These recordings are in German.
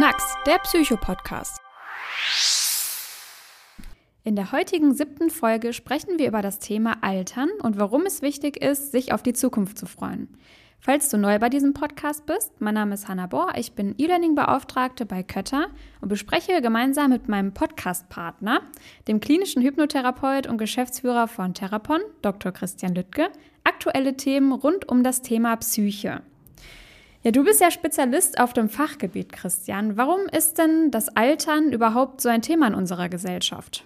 Knacks, der Psycho-Podcast. In der heutigen siebten Folge sprechen wir über das Thema Altern und warum es wichtig ist, sich auf die Zukunft zu freuen. Falls du neu bei diesem Podcast bist, mein Name ist Hanna Bohr, ich bin E-Learning-Beauftragte bei Kötter und bespreche gemeinsam mit meinem Podcast-Partner, dem klinischen Hypnotherapeut und Geschäftsführer von Therapon, Dr. Christian Lüttke, aktuelle Themen rund um das Thema Psyche. Ja, du bist ja Spezialist auf dem Fachgebiet, Christian. Warum ist denn das Altern überhaupt so ein Thema in unserer Gesellschaft?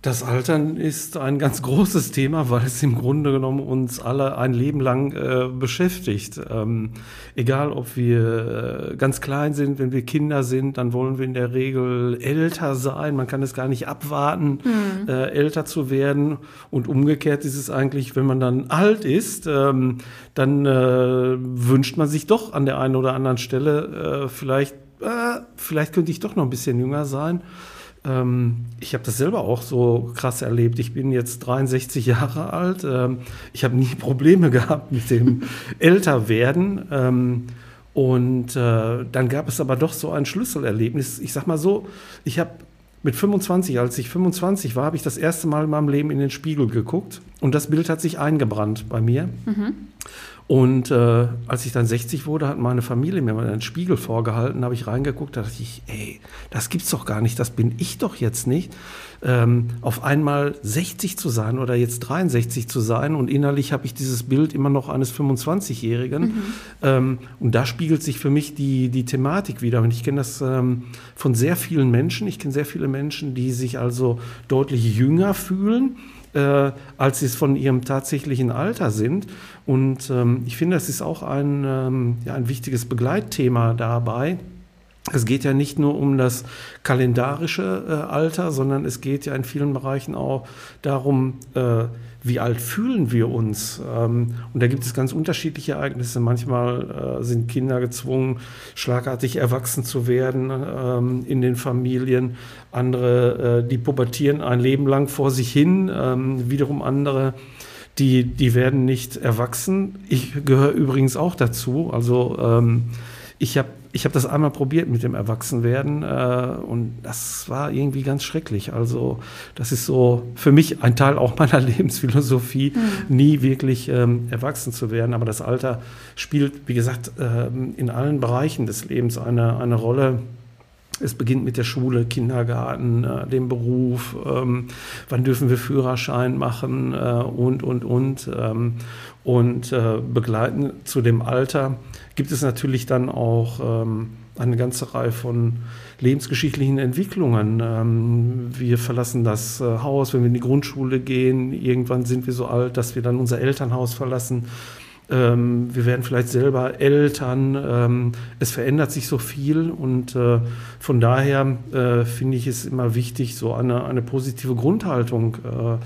Das Altern ist ein ganz großes Thema, weil es im Grunde genommen uns alle ein Leben lang äh, beschäftigt. Ähm, egal, ob wir äh, ganz klein sind, wenn wir Kinder sind, dann wollen wir in der Regel älter sein. Man kann es gar nicht abwarten, mhm. äh, älter zu werden. Und umgekehrt ist es eigentlich, wenn man dann alt ist, ähm, dann äh, wünscht man sich doch an der einen oder anderen Stelle äh, vielleicht, vielleicht könnte ich doch noch ein bisschen jünger sein. Ähm, ich habe das selber auch so krass erlebt. Ich bin jetzt 63 Jahre alt. Ähm, ich habe nie Probleme gehabt mit dem Älterwerden. Ähm, und äh, dann gab es aber doch so ein Schlüsselerlebnis. Ich sag mal so, ich habe mit 25, als ich 25 war, habe ich das erste Mal in meinem Leben in den Spiegel geguckt und das Bild hat sich eingebrannt bei mir. Mhm. Und äh, als ich dann 60 wurde, hat meine Familie mir mal einen Spiegel vorgehalten, habe ich reingeguckt, da dachte ich, ey, das gibt's doch gar nicht, das bin ich doch jetzt nicht. Ähm, auf einmal 60 zu sein oder jetzt 63 zu sein und innerlich habe ich dieses Bild immer noch eines 25-Jährigen. Mhm. Ähm, und da spiegelt sich für mich die, die Thematik wieder. Und ich kenne das ähm, von sehr vielen Menschen. Ich kenne sehr viele Menschen, die sich also deutlich jünger fühlen äh, als sie es von ihrem tatsächlichen Alter sind. Und ähm, ich finde, das ist auch ein, ähm, ja, ein wichtiges Begleitthema dabei. Es geht ja nicht nur um das kalendarische äh, Alter, sondern es geht ja in vielen Bereichen auch darum, äh, wie alt fühlen wir uns? Ähm, und da gibt es ganz unterschiedliche Ereignisse. Manchmal äh, sind Kinder gezwungen, schlagartig erwachsen zu werden ähm, in den Familien. Andere, äh, die pubertieren ein Leben lang vor sich hin. Ähm, wiederum andere, die, die werden nicht erwachsen. Ich gehöre übrigens auch dazu. Also ich habe ich hab das einmal probiert mit dem Erwachsenwerden äh, und das war irgendwie ganz schrecklich. Also das ist so für mich ein Teil auch meiner Lebensphilosophie, mhm. nie wirklich ähm, erwachsen zu werden. Aber das Alter spielt, wie gesagt, ähm, in allen Bereichen des Lebens eine, eine Rolle. Es beginnt mit der Schule, Kindergarten, äh, dem Beruf, ähm, wann dürfen wir Führerschein machen äh, und, und, und. Ähm, und äh, begleiten zu dem Alter gibt es natürlich dann auch ähm, eine ganze Reihe von lebensgeschichtlichen Entwicklungen. Ähm, wir verlassen das äh, Haus, wenn wir in die Grundschule gehen. Irgendwann sind wir so alt, dass wir dann unser Elternhaus verlassen. Ähm, wir werden vielleicht selber Eltern. Ähm, es verändert sich so viel und äh, von daher äh, finde ich es immer wichtig, so eine, eine positive Grundhaltung äh,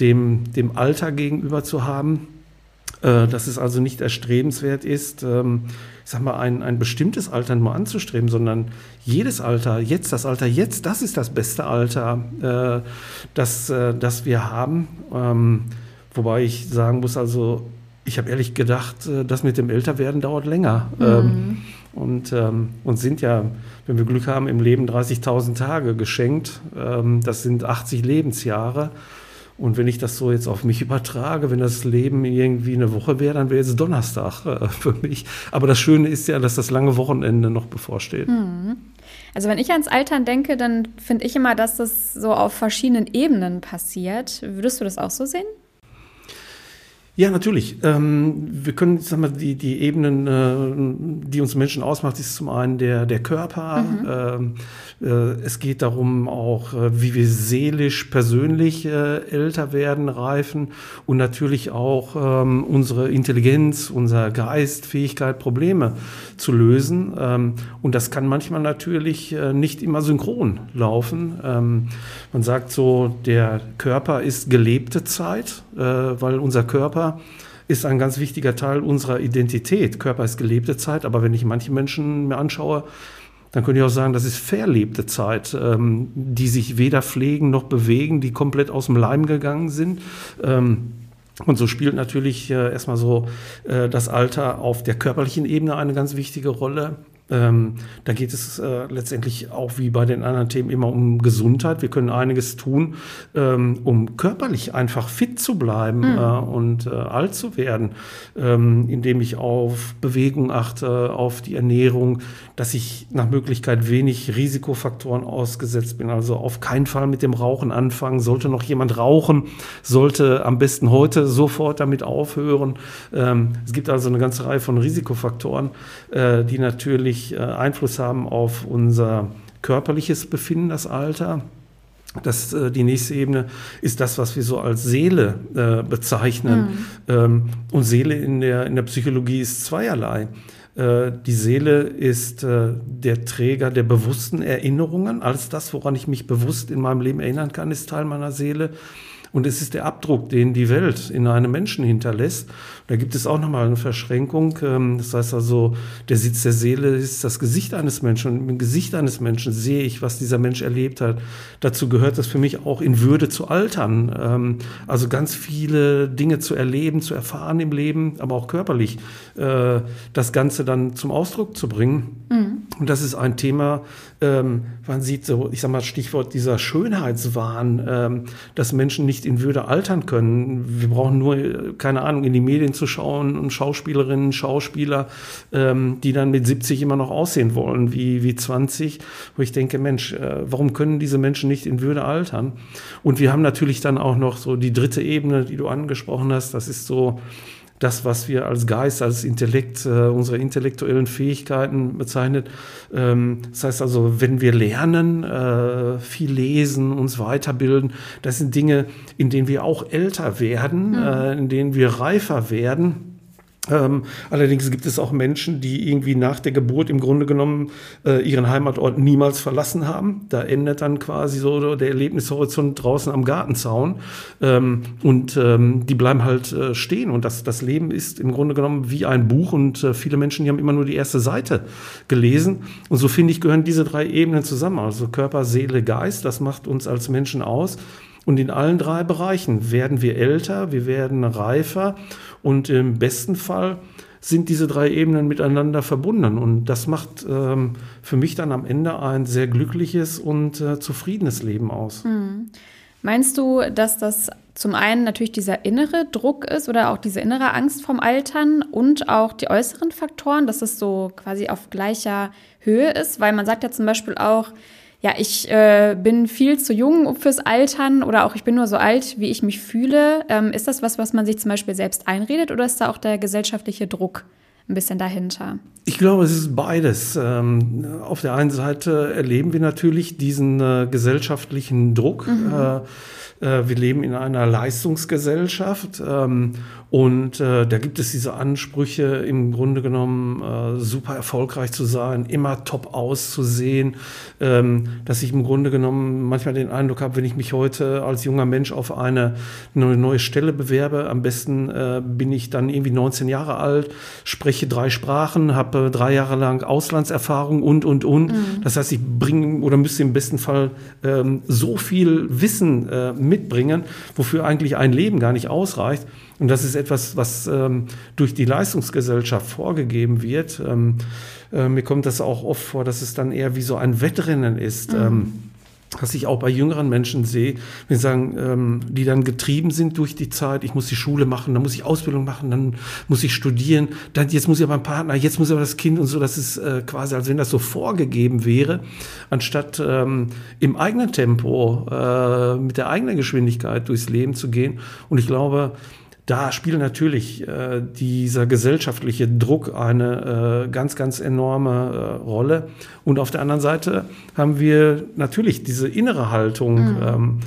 dem, dem Alter gegenüber zu haben äh, dass es also nicht erstrebenswert ist, ähm, ich sag mal, ein, ein bestimmtes Alter nur anzustreben, sondern jedes Alter, jetzt, das Alter jetzt, das ist das beste Alter, äh, das, äh, das wir haben. Ähm, wobei ich sagen muss, also ich habe ehrlich gedacht, das mit dem Älterwerden dauert länger. Mhm. Ähm, und ähm, uns sind ja, wenn wir Glück haben, im Leben 30.000 Tage geschenkt. Ähm, das sind 80 Lebensjahre. Und wenn ich das so jetzt auf mich übertrage, wenn das Leben irgendwie eine Woche wäre, dann wäre es Donnerstag äh, für mich. Aber das Schöne ist ja, dass das lange Wochenende noch bevorsteht. Mhm. Also wenn ich ans Altern denke, dann finde ich immer, dass das so auf verschiedenen Ebenen passiert. Würdest du das auch so sehen? Ja, natürlich. Ähm, wir können, sag mal, die, die Ebenen, äh, die uns Menschen ausmacht, ist zum einen der, der Körper. Mhm. Ähm, äh, es geht darum auch, äh, wie wir seelisch, persönlich äh, älter werden, reifen und natürlich auch ähm, unsere Intelligenz, unser Geist, Fähigkeit, Probleme zu lösen. Ähm, und das kann manchmal natürlich äh, nicht immer synchron laufen. Ähm, man sagt so, der Körper ist gelebte Zeit, äh, weil unser Körper ist ein ganz wichtiger Teil unserer Identität. Körper ist gelebte Zeit, aber wenn ich manche Menschen mir anschaue, dann könnte ich auch sagen, das ist verlebte Zeit, ähm, die sich weder pflegen noch bewegen, die komplett aus dem Leim gegangen sind. Ähm, und so spielt natürlich äh, erstmal so äh, das Alter auf der körperlichen Ebene eine ganz wichtige Rolle. Ähm, da geht es äh, letztendlich auch wie bei den anderen Themen immer um Gesundheit. Wir können einiges tun, ähm, um körperlich einfach fit zu bleiben mhm. äh, und äh, alt zu werden, ähm, indem ich auf Bewegung achte, auf die Ernährung, dass ich nach Möglichkeit wenig Risikofaktoren ausgesetzt bin. Also auf keinen Fall mit dem Rauchen anfangen. Sollte noch jemand rauchen, sollte am besten heute sofort damit aufhören. Ähm, es gibt also eine ganze Reihe von Risikofaktoren, äh, die natürlich natürlich äh, Einfluss haben auf unser körperliches Befinden, das Alter. Das, äh, die nächste Ebene ist das, was wir so als Seele äh, bezeichnen. Mhm. Ähm, und Seele in der, in der Psychologie ist zweierlei. Äh, die Seele ist äh, der Träger der bewussten Erinnerungen. Alles das, woran ich mich bewusst in meinem Leben erinnern kann, ist Teil meiner Seele. Und es ist der Abdruck, den die Welt in einem Menschen hinterlässt. Da gibt es auch nochmal eine Verschränkung. Ähm, das heißt also, der Sitz der Seele ist das Gesicht eines Menschen. Und im Gesicht eines Menschen sehe ich, was dieser Mensch erlebt hat. Dazu gehört es für mich auch in Würde zu altern. Ähm, also ganz viele Dinge zu erleben, zu erfahren im Leben, aber auch körperlich äh, das Ganze dann zum Ausdruck zu bringen. Mhm. Und das ist ein Thema, ähm, man sieht so, ich sag mal, Stichwort dieser Schönheitswahn, dass Menschen nicht in Würde altern können. Wir brauchen nur, keine Ahnung, in die Medien zu schauen und Schauspielerinnen, Schauspieler, ähm, die dann mit 70 immer noch aussehen wollen wie, wie 20, wo ich denke, Mensch, äh, warum können diese Menschen nicht in Würde altern? Und wir haben natürlich dann auch noch so die dritte Ebene, die du angesprochen hast, das ist so, das, was wir als Geist, als Intellekt, äh, unsere intellektuellen Fähigkeiten bezeichnet. Ähm, das heißt also, wenn wir lernen, äh, viel lesen, uns weiterbilden, das sind Dinge, in denen wir auch älter werden, mhm. äh, in denen wir reifer werden. Ähm, allerdings gibt es auch Menschen, die irgendwie nach der Geburt im Grunde genommen äh, ihren Heimatort niemals verlassen haben. Da endet dann quasi so der Erlebnishorizont draußen am Gartenzaun. Ähm, und ähm, die bleiben halt äh, stehen. Und das, das Leben ist im Grunde genommen wie ein Buch. Und äh, viele Menschen, die haben immer nur die erste Seite gelesen. Und so finde ich, gehören diese drei Ebenen zusammen. Also Körper, Seele, Geist. Das macht uns als Menschen aus. Und in allen drei Bereichen werden wir älter, wir werden reifer und im besten Fall sind diese drei Ebenen miteinander verbunden. Und das macht ähm, für mich dann am Ende ein sehr glückliches und äh, zufriedenes Leben aus. Hm. Meinst du, dass das zum einen natürlich dieser innere Druck ist oder auch diese innere Angst vom Altern und auch die äußeren Faktoren, dass es so quasi auf gleicher Höhe ist? Weil man sagt ja zum Beispiel auch, ja, ich äh, bin viel zu jung fürs Altern oder auch ich bin nur so alt, wie ich mich fühle. Ähm, ist das was, was man sich zum Beispiel selbst einredet oder ist da auch der gesellschaftliche Druck ein bisschen dahinter? Ich glaube, es ist beides. Ähm, auf der einen Seite erleben wir natürlich diesen äh, gesellschaftlichen Druck. Mhm. Äh, äh, wir leben in einer Leistungsgesellschaft ähm, und äh, da gibt es diese Ansprüche, im Grunde genommen äh, super erfolgreich zu sein, immer top auszusehen, ähm, dass ich im Grunde genommen manchmal den Eindruck habe, wenn ich mich heute als junger Mensch auf eine neue Stelle bewerbe, am besten bin ich dann irgendwie 19 Jahre alt, spreche drei Sprachen, habe drei Jahre lang Auslandserfahrung und, und, und. Mhm. Das heißt, ich bringe oder müsste im besten Fall ähm, so viel Wissen mitbringen, wofür eigentlich ein Leben gar nicht ausreicht. Und das ist etwas, was ähm, durch die Leistungsgesellschaft vorgegeben wird. Ähm, äh, mir kommt das auch oft vor, dass es dann eher wie so ein Wettrennen ist. Mhm. Ähm, was ich auch bei jüngeren Menschen sehe, wenn sie sagen, ähm, die dann getrieben sind durch die Zeit, ich muss die Schule machen, dann muss ich Ausbildung machen, dann muss ich studieren, dann jetzt muss ich aber ein Partner, jetzt muss ich aber das Kind und so, das ist äh, quasi, als wenn das so vorgegeben wäre, anstatt ähm, im eigenen Tempo, äh, mit der eigenen Geschwindigkeit durchs Leben zu gehen. Und ich glaube, da spielt natürlich äh, dieser gesellschaftliche Druck eine äh, ganz, ganz enorme äh, Rolle. Und auf der anderen Seite haben wir natürlich diese innere Haltung. Mhm. Ähm,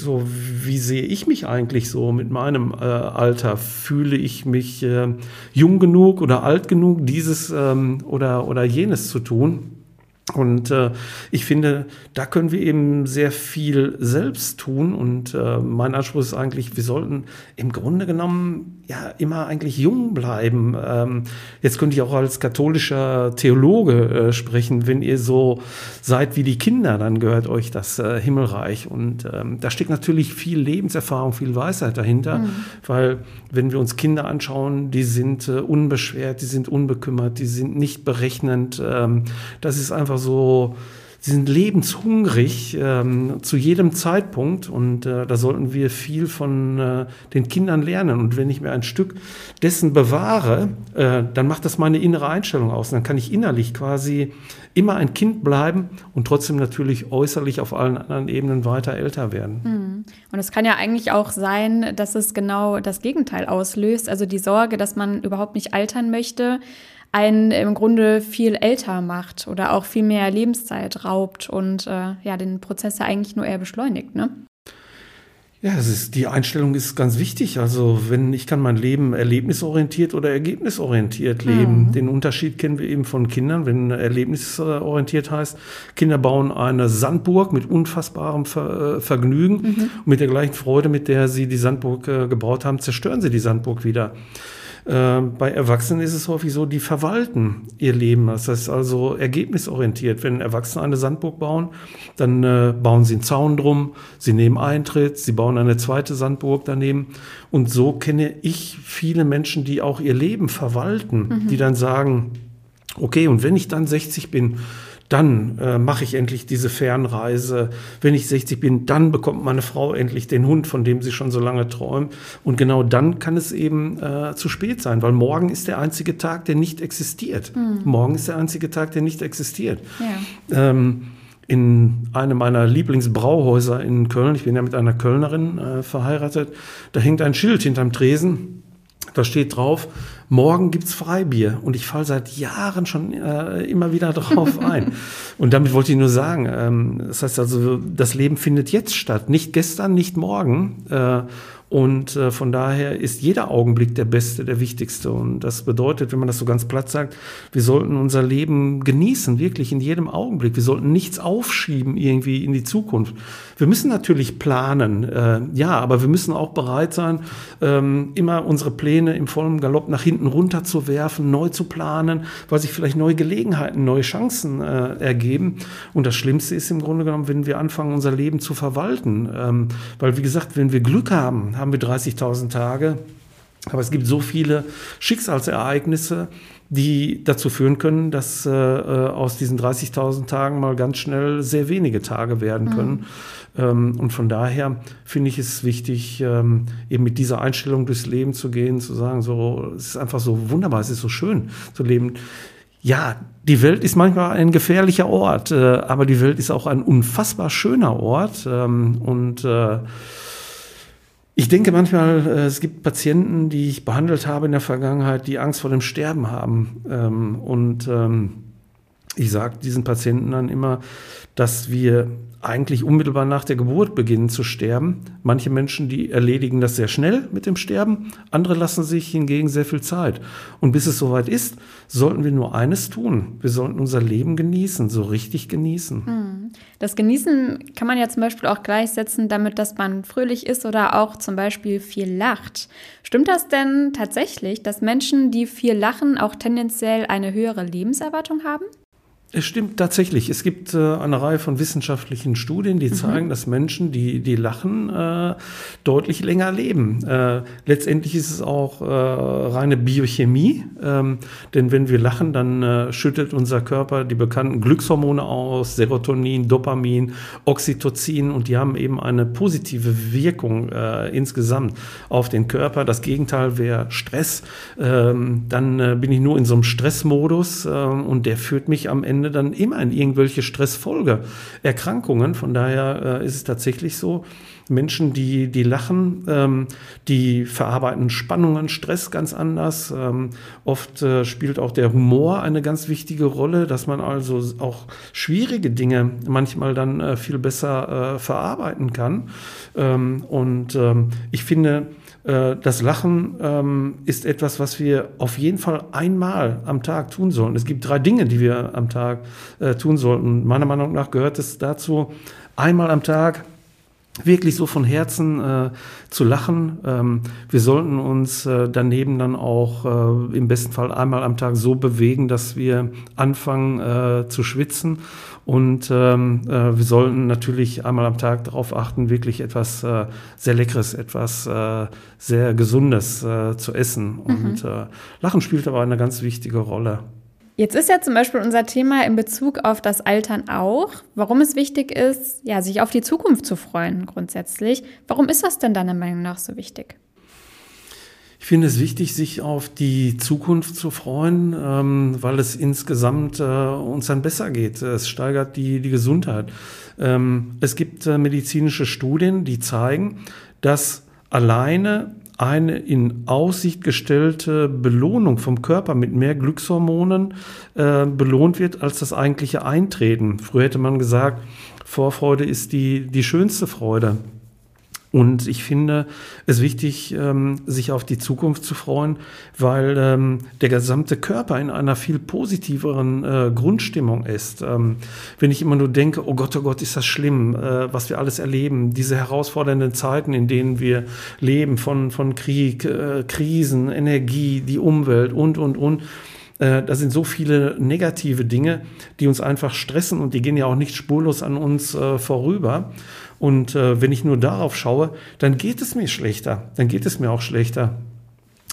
du so, wie sehe ich mich eigentlich so mit meinem äh, Alter? Fühle ich mich äh, jung genug oder alt genug, dieses ähm, oder, oder jenes zu tun? Und äh, ich finde, da können wir eben sehr viel selbst tun. Und äh, mein Anspruch ist eigentlich, wir sollten im Grunde genommen ja immer eigentlich jung bleiben. Ähm, jetzt könnte ich auch als katholischer Theologe äh, sprechen. Wenn ihr so seid wie die Kinder, dann gehört euch das äh, Himmelreich. Und ähm, da steckt natürlich viel Lebenserfahrung, viel Weisheit dahinter. Mhm. Weil wenn wir uns Kinder anschauen, die sind äh, unbeschwert, die sind unbekümmert, die sind nicht berechnend. Ähm, das ist einfach so, sie sind lebenshungrig ähm, zu jedem Zeitpunkt und äh, da sollten wir viel von äh, den Kindern lernen. Und wenn ich mir ein Stück dessen bewahre, äh, dann macht das meine innere Einstellung aus. Und dann kann ich innerlich quasi immer ein Kind bleiben und trotzdem natürlich äußerlich auf allen anderen Ebenen weiter älter werden. Hm. Und es kann ja eigentlich auch sein, dass es genau das Gegenteil auslöst, also die Sorge, dass man überhaupt nicht altern möchte einen im Grunde viel älter macht oder auch viel mehr Lebenszeit raubt und äh, ja, den Prozess ja eigentlich nur eher beschleunigt, ne? Ja, es ist, die Einstellung ist ganz wichtig. Also wenn ich kann mein Leben erlebnisorientiert oder ergebnisorientiert leben. Mhm. Den Unterschied kennen wir eben von Kindern. Wenn erlebnisorientiert heißt, Kinder bauen eine Sandburg mit unfassbarem Ver, äh, Vergnügen mhm. und mit der gleichen Freude, mit der sie die Sandburg äh, gebaut haben, zerstören sie die Sandburg wieder. Ähm, bei Erwachsenen ist es häufig so, die verwalten ihr Leben. Das heißt also ergebnisorientiert. Wenn Erwachsene eine Sandburg bauen, dann äh, bauen sie einen Zaun drum, sie nehmen Eintritt, sie bauen eine zweite Sandburg daneben. Und so kenne ich viele Menschen, die auch ihr Leben verwalten, mhm. die dann sagen, okay, und wenn ich dann 60 bin, dann äh, mache ich endlich diese Fernreise. Wenn ich 60 bin, dann bekommt meine Frau endlich den Hund, von dem sie schon so lange träumt. Und genau dann kann es eben äh, zu spät sein, weil morgen ist der einzige Tag, der nicht existiert. Mhm. Morgen ist der einzige Tag, der nicht existiert. Ja. Ähm, in einem meiner Lieblingsbrauhäuser in Köln, ich bin ja mit einer Kölnerin äh, verheiratet, da hängt ein Schild hinterm Tresen. Da steht drauf, morgen gibt's Freibier. Und ich falle seit Jahren schon äh, immer wieder drauf ein. Und damit wollte ich nur sagen, ähm, das heißt also, das Leben findet jetzt statt, nicht gestern, nicht morgen. Äh, und äh, von daher ist jeder Augenblick der beste, der wichtigste. Und das bedeutet, wenn man das so ganz platt sagt, wir sollten unser Leben genießen, wirklich in jedem Augenblick. Wir sollten nichts aufschieben irgendwie in die Zukunft. Wir müssen natürlich planen, äh, ja, aber wir müssen auch bereit sein, ähm, immer unsere Pläne im vollen Galopp nach hinten runterzuwerfen, neu zu planen, weil sich vielleicht neue Gelegenheiten, neue Chancen äh, ergeben. Und das Schlimmste ist im Grunde genommen, wenn wir anfangen, unser Leben zu verwalten. Ähm, weil, wie gesagt, wenn wir Glück haben, haben wir 30.000 Tage. Aber es gibt so viele Schicksalsereignisse, die dazu führen können, dass äh, äh aus diesen 30.000 Tagen mal ganz schnell sehr wenige Tage werden mhm. können. Mhm. Ähm, und von daher finde ich es wichtig, ähm, eben mit dieser Einstellung durchs Leben zu gehen, zu sagen, so, es ist einfach so wunderbar, es ist so schön zu leben. Ja, die Welt ist manchmal ein gefährlicher Ort, äh, aber die Welt ist auch ein unfassbar schöner Ort. Ähm, und äh, ich denke manchmal, äh, es gibt Patienten, die ich behandelt habe in der Vergangenheit, die Angst vor dem Sterben haben. Ähm, und ähm, ich sage diesen Patienten dann immer, dass wir eigentlich unmittelbar nach der Geburt beginnen zu sterben. Manche Menschen, die erledigen das sehr schnell mit dem Sterben, andere lassen sich hingegen sehr viel Zeit. Und bis es soweit ist, sollten wir nur eines tun. Wir sollten unser Leben genießen, so richtig genießen. Hm. Das Genießen kann man ja zum Beispiel auch gleichsetzen damit, dass man fröhlich ist oder auch zum Beispiel viel lacht. Stimmt das denn tatsächlich, dass Menschen, die viel lachen, auch tendenziell eine höhere Lebenserwartung haben? Es stimmt tatsächlich. Es gibt äh, eine Reihe von wissenschaftlichen Studien, die mhm. zeigen, dass Menschen, die, die lachen, äh, deutlich länger leben. Äh, letztendlich ist es auch äh, reine Biochemie, ähm, denn wenn wir lachen, dann äh, schüttet unser Körper die bekannten Glückshormone aus, Serotonin, Dopamin, Oxytocin und die haben eben eine positive Wirkung äh, insgesamt auf den Körper. Das Gegenteil wäre Stress. Ähm, dann bin ich nur in so einem Stressmodus ähm, und der führt mich am Ende Ende dann immer in irgendwelche Stressfolgeerkrankungen. Von daher äh, ist es tatsächlich so, Menschen, die, die lachen, ähm, die verarbeiten Spannungen, Stress ganz anders. Ähm, oft äh, spielt auch der Humor eine ganz wichtige Rolle, dass man also auch schwierige Dinge manchmal dann äh, viel besser äh, verarbeiten kann. Ähm, und ähm, ich finde, das Lachen ähm, ist etwas, was wir auf jeden Fall einmal am Tag tun sollten. Es gibt drei Dinge, die wir am Tag äh, tun sollten. Meiner Meinung nach gehört es dazu, einmal am Tag wirklich so von Herzen äh, zu lachen. Ähm, wir sollten uns äh, daneben dann auch äh, im besten Fall einmal am Tag so bewegen, dass wir anfangen äh, zu schwitzen. Und ähm, äh, wir sollten natürlich einmal am Tag darauf achten, wirklich etwas äh, sehr Leckeres, etwas sehr Gesundes zu essen. Mhm. Und Lachen spielt aber eine ganz wichtige Rolle. Jetzt ist ja zum Beispiel unser Thema in Bezug auf das Altern auch, warum es wichtig ist, ja, sich auf die Zukunft zu freuen grundsätzlich. Warum ist das denn deiner Meinung nach so wichtig? Ich finde es wichtig, sich auf die Zukunft zu freuen, ähm, weil es insgesamt äh, uns dann besser geht. Es steigert die, die Gesundheit. Ähm, es gibt äh, medizinische Studien, die zeigen, dass alleine eine in Aussicht gestellte Belohnung vom Körper mit mehr Glückshormonen äh, belohnt wird als das eigentliche Eintreten. Früher hätte man gesagt, Vorfreude ist die, die schönste Freude. Und ich finde es wichtig, ähm, sich auf die Zukunft zu freuen, weil ähm, der gesamte Körper in einer viel positiveren äh, Grundstimmung ist. Ähm, wenn ich immer nur denke, oh Gott, oh Gott, ist das schlimm, äh, was wir alles erleben, diese herausfordernden Zeiten, in denen wir leben, von, von Krieg, äh, Krisen, Energie, die Umwelt und, und, und. Äh, da sind so viele negative Dinge, die uns einfach stressen und die gehen ja auch nicht spurlos an uns äh, vorüber. Und äh, wenn ich nur darauf schaue, dann geht es mir schlechter. Dann geht es mir auch schlechter.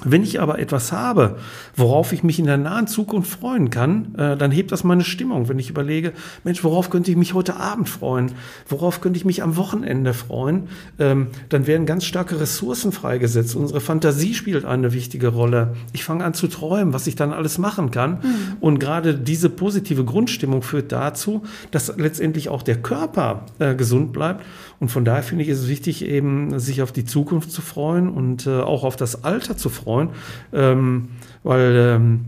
Wenn ich aber etwas habe, worauf ich mich in der nahen Zukunft freuen kann, äh, dann hebt das meine Stimmung. Wenn ich überlege, Mensch, worauf könnte ich mich heute Abend freuen? Worauf könnte ich mich am Wochenende freuen? Ähm, dann werden ganz starke Ressourcen freigesetzt. Unsere Fantasie spielt eine wichtige Rolle. Ich fange an zu träumen, was ich dann alles machen kann. Mhm. Und gerade diese positive Grundstimmung führt dazu, dass letztendlich auch der Körper äh, gesund bleibt. Und von daher finde ich es wichtig, eben sich auf die Zukunft zu freuen und äh, auch auf das Alter zu freuen ähm, weil ähm,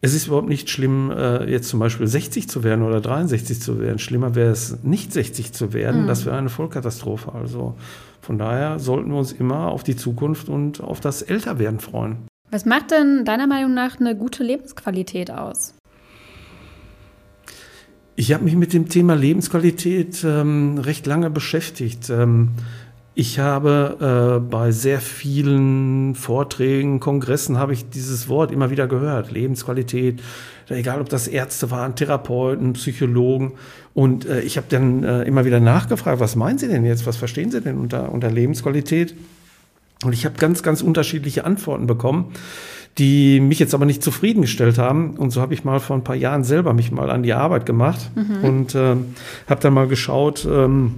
es ist überhaupt nicht schlimm, äh, jetzt zum Beispiel 60 zu werden oder 63 zu werden. Schlimmer wäre es, nicht 60 zu werden. Mhm. Das wäre eine Vollkatastrophe. Also von daher sollten wir uns immer auf die Zukunft und auf das Älterwerden freuen. Was macht denn deiner Meinung nach eine gute Lebensqualität aus? Ich habe mich mit dem Thema Lebensqualität ähm, recht lange beschäftigt. Ähm, ich habe äh, bei sehr vielen Vorträgen, Kongressen habe ich dieses Wort immer wieder gehört. Lebensqualität, egal ob das Ärzte waren, Therapeuten, Psychologen. Und äh, ich habe dann äh, immer wieder nachgefragt, was meinen Sie denn jetzt? Was verstehen Sie denn unter, unter Lebensqualität? Und ich habe ganz, ganz unterschiedliche Antworten bekommen, die mich jetzt aber nicht zufriedengestellt haben. Und so habe ich mal vor ein paar Jahren selber mich mal an die Arbeit gemacht mhm. und äh, habe dann mal geschaut, ähm,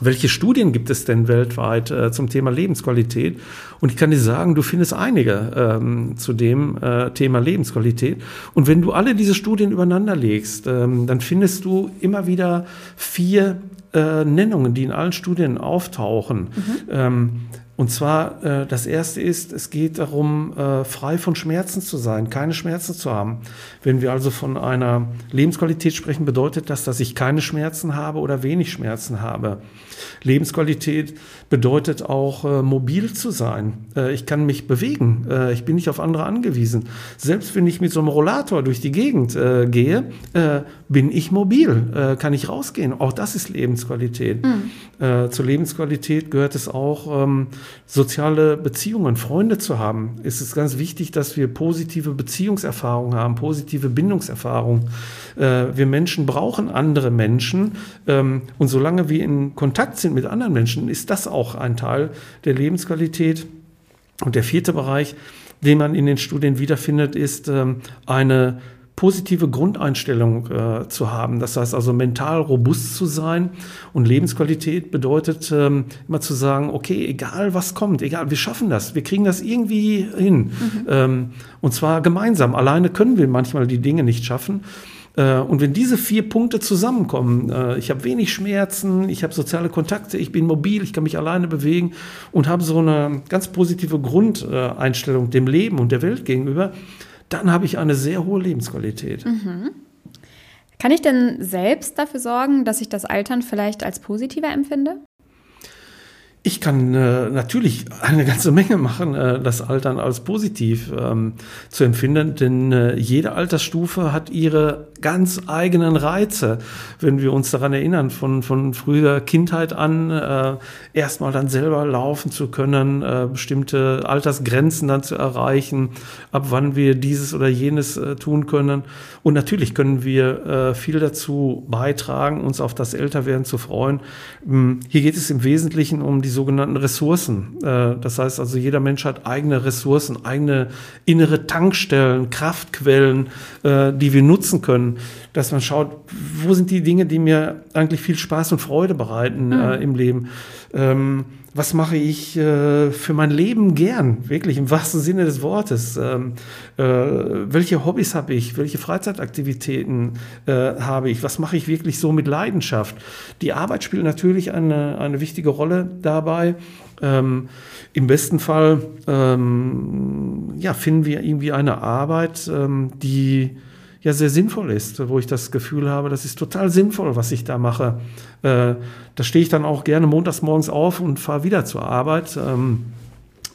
welche Studien gibt es denn weltweit äh, zum Thema Lebensqualität? Und ich kann dir sagen, du findest einige ähm, zu dem äh, Thema Lebensqualität. Und wenn du alle diese Studien übereinander legst, ähm, dann findest du immer wieder vier äh, Nennungen, die in allen Studien auftauchen. Mhm. Ähm, und zwar, äh, das erste ist, es geht darum, äh, frei von Schmerzen zu sein, keine Schmerzen zu haben. Wenn wir also von einer Lebensqualität sprechen, bedeutet das, dass ich keine Schmerzen habe oder wenig Schmerzen habe. Lebensqualität bedeutet auch, äh, mobil zu sein. Äh, ich kann mich bewegen. Äh, ich bin nicht auf andere angewiesen. Selbst wenn ich mit so einem Rollator durch die Gegend äh, gehe, bin ich mobil, kann ich rausgehen. Auch das ist Lebensqualität. Mhm. zur Lebensqualität gehört es auch, ähm, soziale Beziehungen, Freunde zu haben. Es ist ganz wichtig, dass wir positive Beziehungserfahrungen haben, positive Bindungserfahrungen. Äh, wir Menschen brauchen andere Menschen. Ähm, und solange wir in Kontakt sind mit anderen Menschen, ist das auch ein Teil der Lebensqualität. Und der vierte Bereich, den man in den Studien wiederfindet, ist ähm, eine positive Grundeinstellung äh, zu haben. Das heißt also mental robust zu sein und Lebensqualität bedeutet ähm, immer zu sagen, okay, egal was kommt, egal, wir schaffen das, wir kriegen das irgendwie hin. Mhm. Ähm, und zwar gemeinsam. Alleine können wir manchmal die Dinge nicht schaffen. Äh, und wenn diese vier Punkte zusammenkommen, äh, ich habe wenig Schmerzen, ich habe soziale Kontakte, ich bin mobil, ich kann mich alleine bewegen und habe so eine ganz positive Grundeinstellung dem Leben und der Welt gegenüber, dann habe ich eine sehr hohe Lebensqualität. Mhm. Kann ich denn selbst dafür sorgen, dass ich das Altern vielleicht als positiver empfinde? Ich kann äh, natürlich eine ganze Menge machen, äh, das Altern als positiv ähm, zu empfinden, denn äh, jede Altersstufe hat ihre ganz eigenen Reize. Wenn wir uns daran erinnern, von, von früher Kindheit an äh, erstmal dann selber laufen zu können, äh, bestimmte Altersgrenzen dann zu erreichen, ab wann wir dieses oder jenes äh, tun können. Und natürlich können wir äh, viel dazu beitragen, uns auf das Älterwerden zu freuen. Ähm, hier geht es im Wesentlichen um die sogenannten Ressourcen. Äh, das heißt also, jeder Mensch hat eigene Ressourcen, eigene innere Tankstellen, Kraftquellen, äh, die wir nutzen können, dass man schaut, wo sind die Dinge, die mir eigentlich viel Spaß und Freude bereiten mhm. im Leben. Was mache ich äh, für mein Leben gern, wirklich im wahrsten Sinne des Wortes. Ähm, äh, welche Hobbys habe ich, welche Freizeitaktivitäten äh, habe ich, was mache ich wirklich so mit Leidenschaft. Die Arbeit spielt natürlich eine, eine wichtige Rolle dabei. Ähm, Im besten Fall ähm, ja, finden wir irgendwie eine Arbeit, ähm, die ja sehr sinnvoll ist, wo ich das Gefühl habe, das ist total sinnvoll, was ich da mache. Äh, da stehe ich dann auch gerne montags morgens auf und fahre wieder zur Arbeit. Ähm,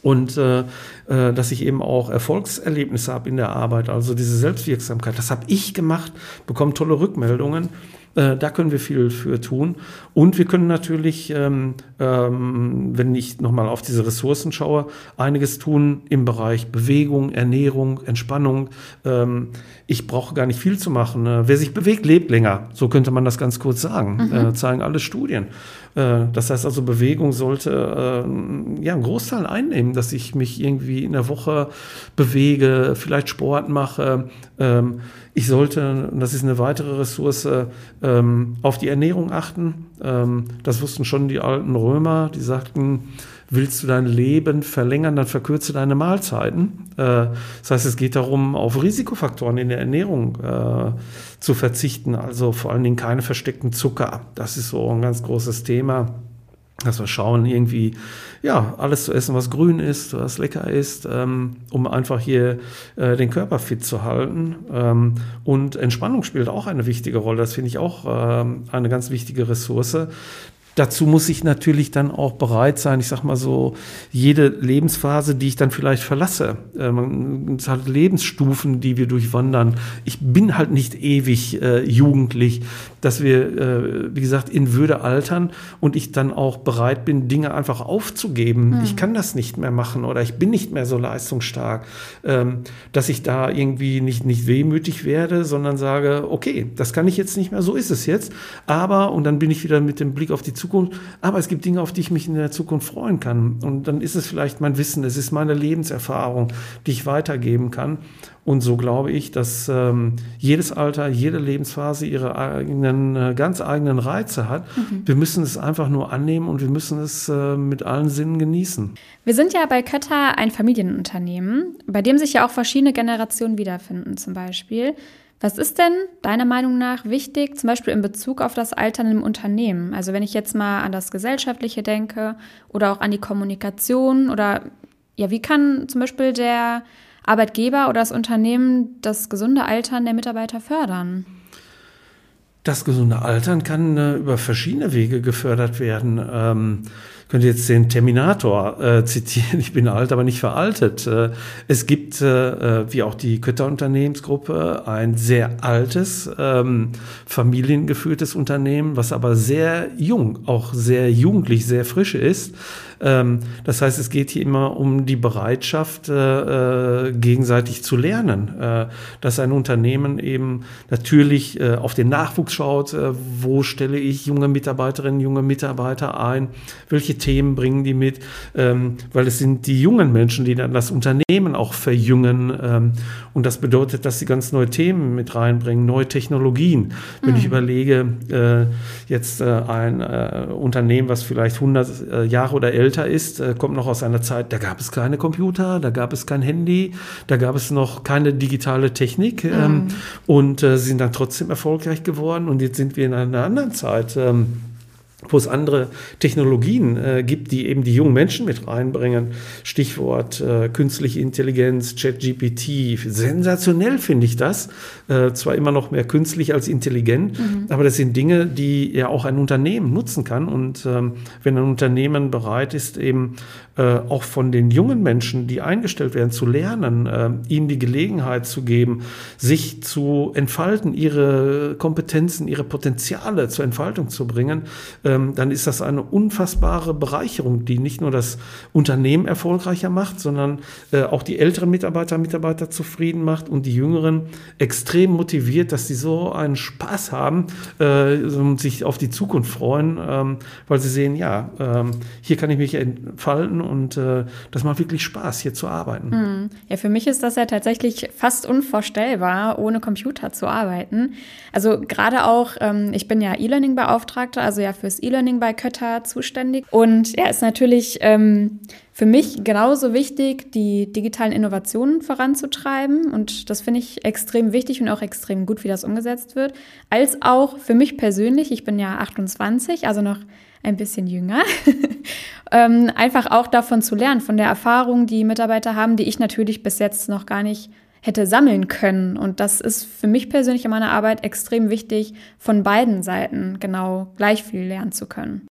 und äh, äh, dass ich eben auch Erfolgserlebnisse habe in der Arbeit, also diese Selbstwirksamkeit. Das habe ich gemacht, bekomme tolle Rückmeldungen. Äh, da können wir viel für tun. Und wir können natürlich, ähm, ähm, wenn ich nochmal auf diese Ressourcen schaue, einiges tun im Bereich Bewegung, Ernährung, Entspannung. Ähm, ich brauche gar nicht viel zu machen. Äh, wer sich bewegt, lebt länger. So könnte man das ganz kurz sagen. Mhm. Äh, zeigen alle Studien. Äh, das heißt also, Bewegung sollte äh, ja einen Großteil einnehmen, dass ich mich irgendwie in der Woche bewege, vielleicht Sport mache. Ähm, ich sollte, und das ist eine weitere Ressource, ähm, auf die Ernährung achten. Ähm, das wussten schon die alten Römer, die sagten, willst du dein Leben verlängern, dann verkürze deine Mahlzeiten. Äh, das heißt, es geht darum, auf Risikofaktoren in der Ernährung äh, zu verzichten, also vor allen Dingen keine versteckten Zucker. Das ist so ein ganz großes Thema dass wir schauen, irgendwie, ja, alles zu essen, was grün ist, was lecker ist, ähm, um einfach hier äh, den Körper fit zu halten. Ähm, und Entspannung spielt auch eine wichtige Rolle. Das finde ich auch ähm, eine ganz wichtige Ressource. Dazu muss ich natürlich dann auch bereit sein, ich sag mal so, jede Lebensphase, die ich dann vielleicht verlasse. Ähm, es hat Lebensstufen, die wir durchwandern. Ich bin halt nicht ewig äh, jugendlich, dass wir, äh, wie gesagt, in Würde altern und ich dann auch bereit bin, Dinge einfach aufzugeben. Mhm. Ich kann das nicht mehr machen oder ich bin nicht mehr so leistungsstark, ähm, dass ich da irgendwie nicht, nicht wehmütig werde, sondern sage, okay, das kann ich jetzt nicht mehr, so ist es jetzt. Aber, und dann bin ich wieder mit dem Blick auf die Zukunft. Aber es gibt Dinge, auf die ich mich in der Zukunft freuen kann. Und dann ist es vielleicht mein Wissen, es ist meine Lebenserfahrung, die ich weitergeben kann. Und so glaube ich, dass ähm, jedes Alter, jede Lebensphase ihre eigenen, äh, ganz eigenen Reize hat. Mhm. Wir müssen es einfach nur annehmen und wir müssen es äh, mit allen Sinnen genießen. Wir sind ja bei Kötter ein Familienunternehmen, bei dem sich ja auch verschiedene Generationen wiederfinden zum Beispiel. Was ist denn deiner Meinung nach wichtig, zum Beispiel in Bezug auf das Altern im Unternehmen? Also wenn ich jetzt mal an das Gesellschaftliche denke oder auch an die Kommunikation oder ja, wie kann zum Beispiel der Arbeitgeber oder das Unternehmen das gesunde Altern der Mitarbeiter fördern? Das gesunde Altern kann äh, über verschiedene Wege gefördert werden. Ähm, könnte jetzt den Terminator äh, zitieren, ich bin alt, aber nicht veraltet. Äh, es gibt, äh, wie auch die Kötter Unternehmensgruppe, ein sehr altes, ähm, familiengeführtes Unternehmen, was aber sehr jung, auch sehr jugendlich, sehr frisch ist. Ähm, das heißt, es geht hier immer um die Bereitschaft, äh, äh, gegenseitig zu lernen, äh, dass ein Unternehmen eben natürlich auf den Nachwuchs schaut, wo stelle ich junge Mitarbeiterinnen, junge Mitarbeiter ein, welche Themen bringen die mit, ähm, weil es sind die jungen Menschen, die dann das Unternehmen auch verjüngen ähm, und das bedeutet, dass sie ganz neue Themen mit reinbringen, neue Technologien. Wenn mhm. ich überlege, äh, jetzt ein Unternehmen, was vielleicht 100 Jahre oder älter älter ist, äh, kommt noch aus einer Zeit, da gab es keine Computer, da gab es kein Handy, da gab es noch keine digitale Technik ähm, mhm. und äh, sind dann trotzdem erfolgreich geworden. Und jetzt sind wir in einer anderen Zeit. Ähm, wo es andere Technologien äh, gibt, die eben die jungen Menschen mit reinbringen. Stichwort äh, künstliche Intelligenz, ChatGPT. Sensationell finde ich das. Äh, zwar immer noch mehr künstlich als intelligent, mhm. aber das sind Dinge, die ja auch ein Unternehmen nutzen kann. Und ähm, wenn ein Unternehmen bereit ist, eben äh, auch von den jungen Menschen, die eingestellt werden, zu lernen, äh, ihnen die Gelegenheit zu geben, sich zu entfalten, ihre Kompetenzen, ihre Potenziale zur Entfaltung zu bringen, ähm, dann ist das eine unfassbare Bereicherung, die nicht nur das Unternehmen erfolgreicher macht, sondern äh, auch die älteren Mitarbeiter, Mitarbeiter zufrieden macht und die jüngeren extrem motiviert, dass sie so einen Spaß haben äh, und sich auf die Zukunft freuen, ähm, weil sie sehen, ja, ähm, hier kann ich mich entfalten und äh, das macht wirklich Spaß, hier zu arbeiten. Hm. Ja, für mich ist das ja tatsächlich fast unvorstellbar, ohne Computer zu arbeiten. Also gerade auch, ähm, ich bin ja E-Learning-Beauftragter, also ja fürs E-Learning bei Kötter zuständig. Und ja, ist natürlich ähm, für mich genauso wichtig, die digitalen Innovationen voranzutreiben. Und das finde ich extrem wichtig und auch extrem gut, wie das umgesetzt wird. Als auch für mich persönlich, ich bin ja 28, also noch ein bisschen jünger, ähm, einfach auch davon zu lernen, von der Erfahrung, die Mitarbeiter haben, die ich natürlich bis jetzt noch gar nicht hätte sammeln können. Und das ist für mich persönlich in meiner Arbeit extrem wichtig, von beiden Seiten genau gleich viel lernen zu können.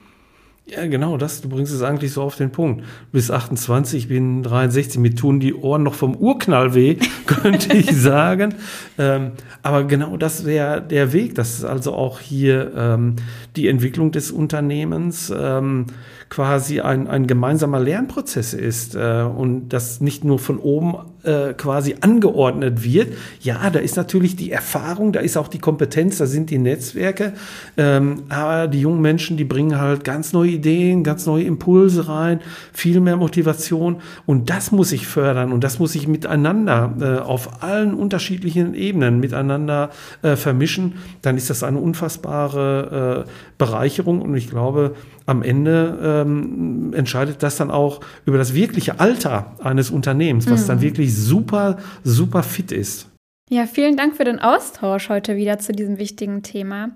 Ja, genau, das, du bringst es eigentlich so auf den Punkt. Bis 28, ich bin 63, mir tun die Ohren noch vom Urknall weh, könnte ich sagen. Ähm, aber genau das wäre der Weg, dass also auch hier ähm, die Entwicklung des Unternehmens ähm, quasi ein, ein gemeinsamer Lernprozess ist äh, und das nicht nur von oben äh, quasi angeordnet wird. Ja, da ist natürlich die Erfahrung, da ist auch die Kompetenz, da sind die Netzwerke, ähm, aber die jungen Menschen, die bringen halt ganz neue Ideen, ganz neue Impulse rein, viel mehr Motivation und das muss ich fördern und das muss ich miteinander äh, auf allen unterschiedlichen Ebenen miteinander äh, vermischen. Dann ist das eine unfassbare äh, Bereicherung und ich glaube, am Ende ähm, entscheidet das dann auch über das wirkliche Alter eines Unternehmens, was mhm. dann wirklich super, super fit ist. Ja, vielen Dank für den Austausch heute wieder zu diesem wichtigen Thema.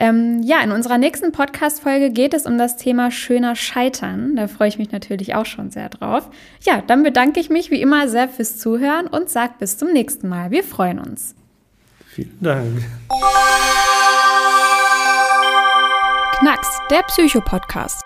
Ähm, ja, in unserer nächsten Podcast-Folge geht es um das Thema schöner Scheitern. Da freue ich mich natürlich auch schon sehr drauf. Ja, dann bedanke ich mich wie immer sehr fürs Zuhören und sage bis zum nächsten Mal. Wir freuen uns. Vielen Dank. Knacks, der Psycho-Podcast.